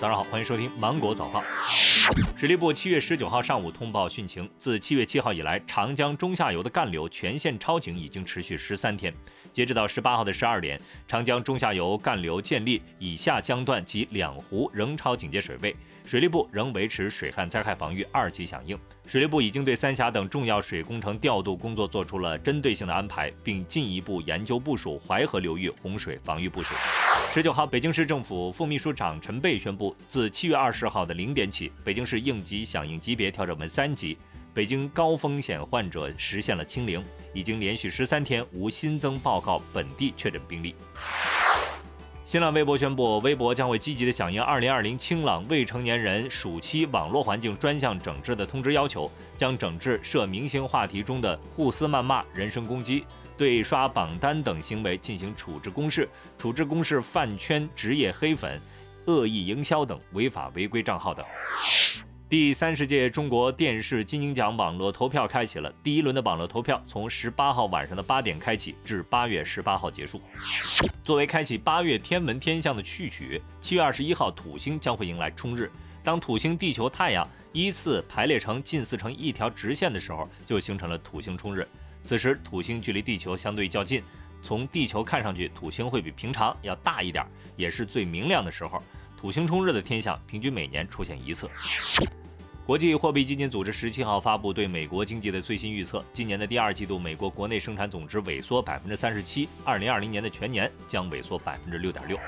早上好，欢迎收听《芒果早报》。水利部七月十九号上午通报汛情，自七月七号以来，长江中下游的干流全线超警已经持续十三天。截止到十八号的十二点，长江中下游干流建立以下江段及两湖仍超警戒水位。水利部仍维持水旱灾害防御二级响应。水利部已经对三峡等重要水工程调度工作做出了针对性的安排，并进一步研究部署淮河流域洪水防御部署。十九号，北京市政府副秘书长陈贝宣布，自七月二十号的零点起，北京市应急响应级别调整为三级，北京高风险患者实现了清零，已经连续十三天无新增报告本地确诊病例。新浪微博宣布，微博将会积极的响应二零二零清朗未成年人暑期网络环境专项整治的通知要求，将整治涉明星话题中的互撕谩骂、人身攻击。对刷榜单等行为进行处置公示，处置公示饭圈、职业黑粉、恶意营销等违法违规账号等。第三十届中国电视金鹰奖网络投票开启了，第一轮的网络投票从十八号晚上的八点开启，至八月十八号结束。作为开启八月天文天象的序曲，七月二十一号土星将会迎来冲日。当土星、地球、太阳依次排列成近似成一条直线的时候，就形成了土星冲日。此时土星距离地球相对较近，从地球看上去，土星会比平常要大一点，也是最明亮的时候。土星冲日的天象平均每年出现一次。国际货币基金组织十七号发布对美国经济的最新预测，今年的第二季度美国国内生产总值萎缩百分之三十七，二零二零年的全年将萎缩百分之六点六。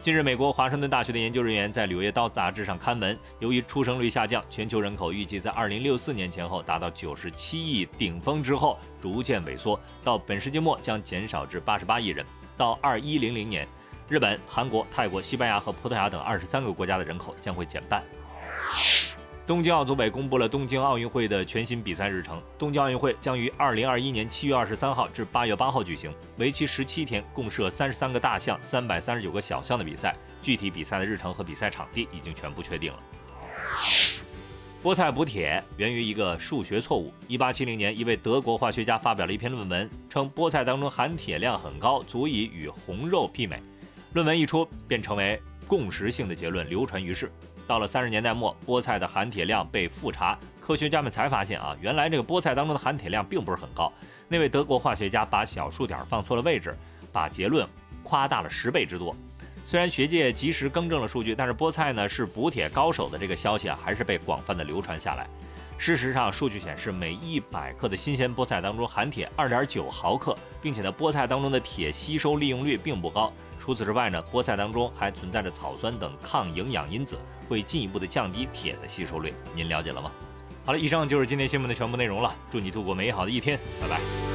近日，美国华盛顿大学的研究人员在《柳叶刀》杂志上刊文，由于出生率下降，全球人口预计在二零六四年前后达到九十七亿，顶峰之后逐渐萎缩，到本世纪末将减少至八十八亿人。到二一零零年，日本、韩国、泰国、西班牙和葡萄牙等二十三个国家的人口将会减半。东京奥组委公布了东京奥运会的全新比赛日程。东京奥运会将于二零二一年七月二十三号至八月八号举行，为期十七天，共设三十三个大项、三百三十九个小项的比赛。具体比赛的日程和比赛场地已经全部确定了。菠菜补铁源于一个数学错误。一八七零年，一位德国化学家发表了一篇论文，称菠菜当中含铁量很高，足以与红肉媲美。论文一出，便成为共识性的结论，流传于世。到了三十年代末，菠菜的含铁量被复查，科学家们才发现啊，原来这个菠菜当中的含铁量并不是很高。那位德国化学家把小数点放错了位置，把结论夸大了十倍之多。虽然学界及时更正了数据，但是菠菜呢是补铁高手的这个消息啊，还是被广泛的流传下来。事实上，数据显示，每一百克的新鲜菠菜当中含铁二点九毫克，并且呢，菠菜当中的铁吸收利用率并不高。除此之外呢，菠菜当中还存在着草酸等抗营养因子，会进一步的降低铁的吸收率。您了解了吗？好了，以上就是今天新闻的全部内容了。祝你度过美好的一天，拜拜。